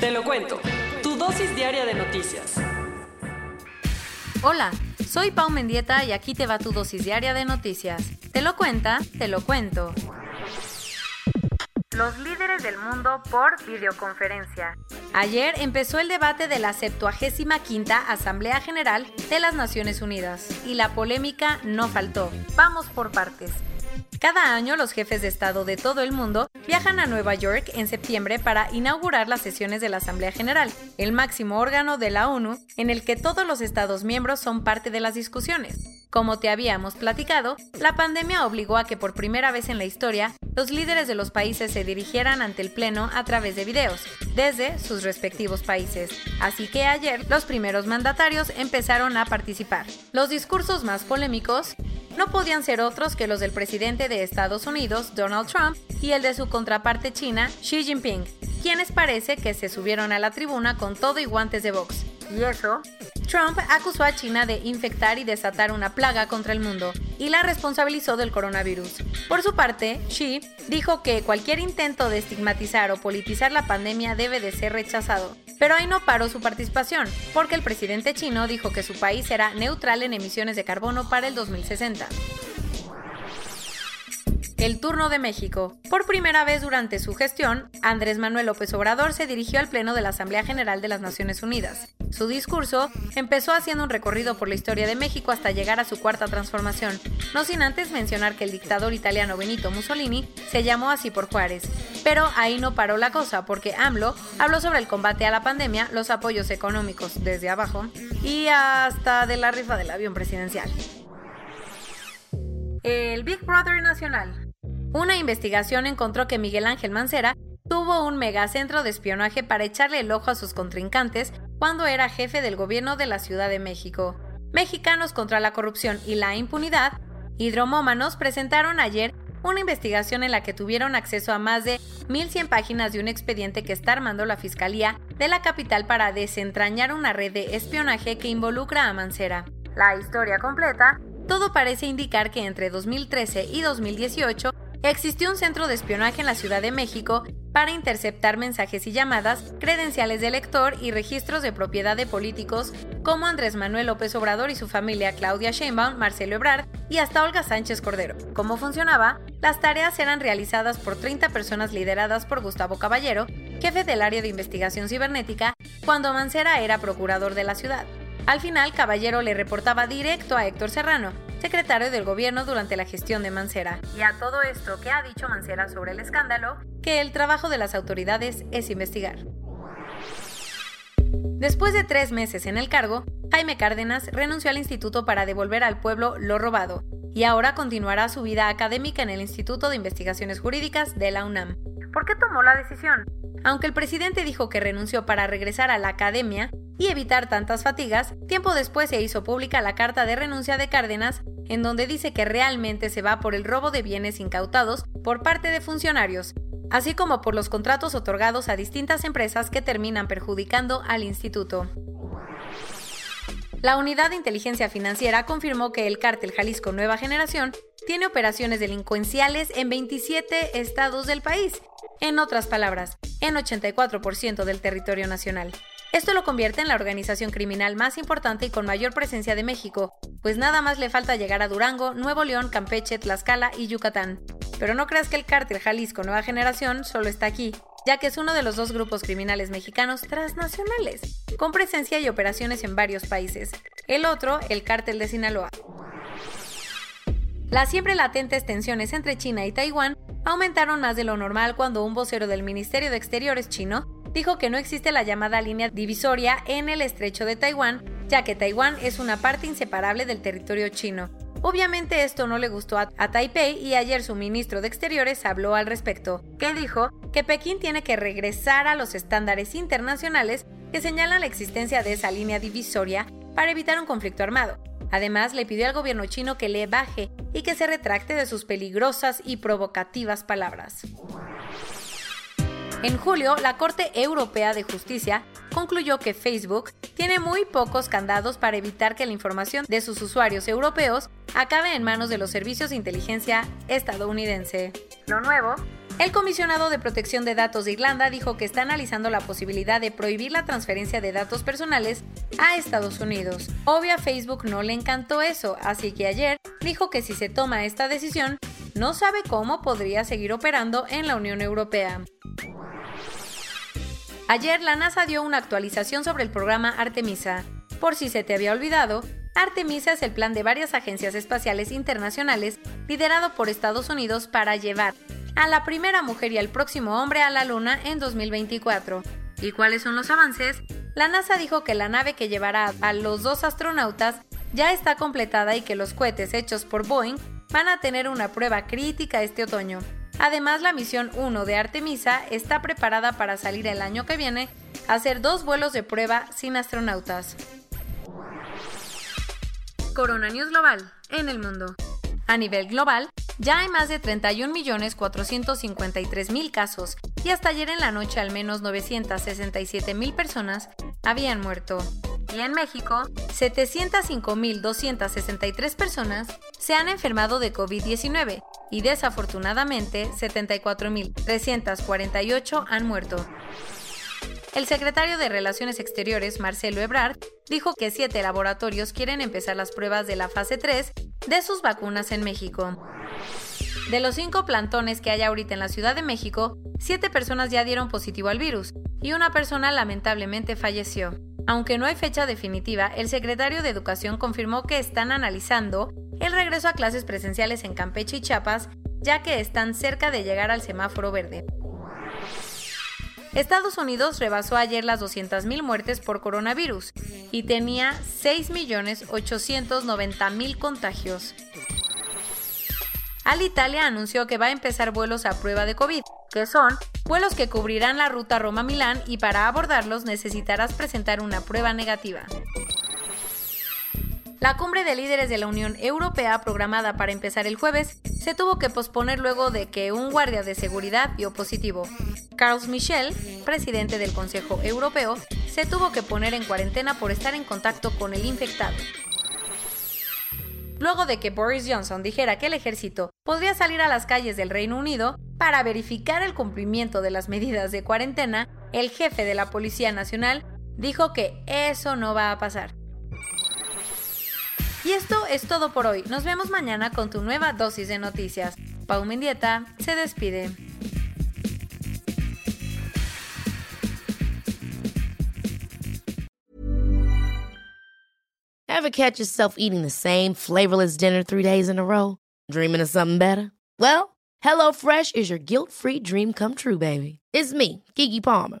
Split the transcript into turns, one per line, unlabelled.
Te lo cuento. Tu dosis diaria de noticias.
Hola, soy Pau Mendieta y aquí te va tu dosis diaria de noticias. ¿Te lo cuenta? Te lo cuento. Los líderes del mundo por videoconferencia. Ayer empezó el debate de la 75 Asamblea General de las Naciones Unidas y la polémica no faltó. Vamos por partes. Cada año los jefes de Estado de todo el mundo viajan a Nueva York en septiembre para inaugurar las sesiones de la Asamblea General, el máximo órgano de la ONU en el que todos los Estados miembros son parte de las discusiones. Como te habíamos platicado, la pandemia obligó a que por primera vez en la historia los líderes de los países se dirigieran ante el Pleno a través de videos, desde sus respectivos países. Así que ayer los primeros mandatarios empezaron a participar. Los discursos más polémicos no podían ser otros que los del presidente de Estados Unidos, Donald Trump, y el de su contraparte china, Xi Jinping, quienes parece que se subieron a la tribuna con todo y guantes de box. ¿Y eso? Trump acusó a China de infectar y desatar una plaga contra el mundo y la responsabilizó del coronavirus. Por su parte, Xi dijo que cualquier intento de estigmatizar o politizar la pandemia debe de ser rechazado. Pero ahí no paró su participación, porque el presidente chino dijo que su país será neutral en emisiones de carbono para el 2060 el turno de México. Por primera vez durante su gestión, Andrés Manuel López Obrador se dirigió al Pleno de la Asamblea General de las Naciones Unidas. Su discurso empezó haciendo un recorrido por la historia de México hasta llegar a su cuarta transformación, no sin antes mencionar que el dictador italiano Benito Mussolini se llamó así por Juárez. Pero ahí no paró la cosa, porque AMLO habló sobre el combate a la pandemia, los apoyos económicos desde abajo y hasta de la rifa del avión presidencial. El Big Brother Nacional. Una investigación encontró que Miguel Ángel Mancera tuvo un megacentro de espionaje para echarle el ojo a sus contrincantes cuando era jefe del gobierno de la Ciudad de México. Mexicanos contra la corrupción y la impunidad, hidromómanos presentaron ayer una investigación en la que tuvieron acceso a más de 1.100 páginas de un expediente que está armando la Fiscalía de la capital para desentrañar una red de espionaje que involucra a Mancera. La historia completa, todo parece indicar que entre 2013 y 2018 existió un centro de espionaje en la Ciudad de México para interceptar mensajes y llamadas, credenciales de lector y registros de propiedad de políticos como Andrés Manuel López Obrador y su familia Claudia Sheinbaum, Marcelo Ebrard y hasta Olga Sánchez Cordero. ¿Cómo funcionaba? Las tareas eran realizadas por 30 personas lideradas por Gustavo Caballero, jefe del área de investigación cibernética, cuando Mancera era procurador de la ciudad. Al final, Caballero le reportaba directo a Héctor Serrano, secretario del gobierno durante la gestión de Mancera. Y a todo esto que ha dicho Mancera sobre el escándalo, que el trabajo de las autoridades es investigar. Después de tres meses en el cargo, Jaime Cárdenas renunció al instituto para devolver al pueblo lo robado y ahora continuará su vida académica en el Instituto de Investigaciones Jurídicas de la UNAM. ¿Por qué tomó la decisión? Aunque el presidente dijo que renunció para regresar a la academia y evitar tantas fatigas, tiempo después se hizo pública la carta de renuncia de Cárdenas, en donde dice que realmente se va por el robo de bienes incautados por parte de funcionarios, así como por los contratos otorgados a distintas empresas que terminan perjudicando al instituto. La Unidad de Inteligencia Financiera confirmó que el cártel Jalisco Nueva Generación tiene operaciones delincuenciales en 27 estados del país, en otras palabras, en 84% del territorio nacional. Esto lo convierte en la organización criminal más importante y con mayor presencia de México, pues nada más le falta llegar a Durango, Nuevo León, Campeche, Tlaxcala y Yucatán. Pero no creas que el cártel Jalisco Nueva Generación solo está aquí, ya que es uno de los dos grupos criminales mexicanos transnacionales, con presencia y operaciones en varios países. El otro, el cártel de Sinaloa. Las siempre latentes tensiones entre China y Taiwán aumentaron más de lo normal cuando un vocero del Ministerio de Exteriores chino dijo que no existe la llamada línea divisoria en el estrecho de Taiwán, ya que Taiwán es una parte inseparable del territorio chino. Obviamente esto no le gustó a, Taipei y ayer su ministro de Exteriores habló al respecto, que dijo que Pekín tiene que regresar a los estándares internacionales que señalan la existencia de esa línea divisoria para evitar un conflicto armado. Además, le pidió al gobierno chino que le baje y que se retracte de sus peligrosas y provocativas palabras. En julio, la Corte Europea de Justicia concluyó que Facebook tiene muy pocos candados para evitar que la información de sus usuarios europeos acabe en manos de los servicios de inteligencia estadounidense. Lo nuevo el comisionado de protección de datos de Irlanda dijo que está analizando la posibilidad de prohibir la transferencia de datos personales a Estados Unidos. Obvio a Facebook no le encantó eso, así que ayer dijo que si se toma esta decisión, no sabe cómo podría seguir operando en la Unión Europea. Ayer la NASA dio una actualización sobre el programa Artemisa. Por si se te había olvidado, Artemisa es el plan de varias agencias espaciales internacionales liderado por Estados Unidos para llevar a la primera mujer y al próximo hombre a la Luna en 2024. ¿Y cuáles son los avances? La NASA dijo que la nave que llevará a los dos astronautas ya está completada y que los cohetes hechos por Boeing van a tener una prueba crítica este otoño. Además, la misión 1 de Artemisa está preparada para salir el año que viene a hacer dos vuelos de prueba sin astronautas. Corona News Global en el mundo. A nivel global, ya hay más de 31.453.000 casos y hasta ayer en la noche al menos 967.000 personas habían muerto. Y en México, 705.263 personas se han enfermado de COVID-19 y desafortunadamente 74.348 han muerto. El secretario de Relaciones Exteriores, Marcelo Ebrard, dijo que siete laboratorios quieren empezar las pruebas de la fase 3 de sus vacunas en México. De los cinco plantones que hay ahorita en la Ciudad de México, siete personas ya dieron positivo al virus y una persona lamentablemente falleció. Aunque no hay fecha definitiva, el secretario de Educación confirmó que están analizando el regreso a clases presenciales en Campeche y Chiapas, ya que están cerca de llegar al semáforo verde. Estados Unidos rebasó ayer las 200.000 muertes por coronavirus y tenía 6.890.000 contagios. Alitalia anunció que va a empezar vuelos a prueba de COVID, que son vuelos que cubrirán la ruta Roma-Milán y para abordarlos necesitarás presentar una prueba negativa. La cumbre de líderes de la Unión Europea, programada para empezar el jueves, se tuvo que posponer luego de que un guardia de seguridad dio positivo. Carlos Michel, presidente del Consejo Europeo, se tuvo que poner en cuarentena por estar en contacto con el infectado luego de que Boris Johnson dijera que el ejército podría salir a las calles del Reino Unido para verificar el cumplimiento de las medidas de cuarentena, el jefe de la Policía Nacional dijo que eso no va a pasar. Y esto es todo por hoy. Nos vemos mañana con tu nueva dosis de noticias. Pau Mendieta se despide.
Ever catch yourself eating the same flavorless dinner three days in a row? Dreaming of something better? Well, HelloFresh is your guilt-free dream come true, baby. It's me, Kiki Palmer.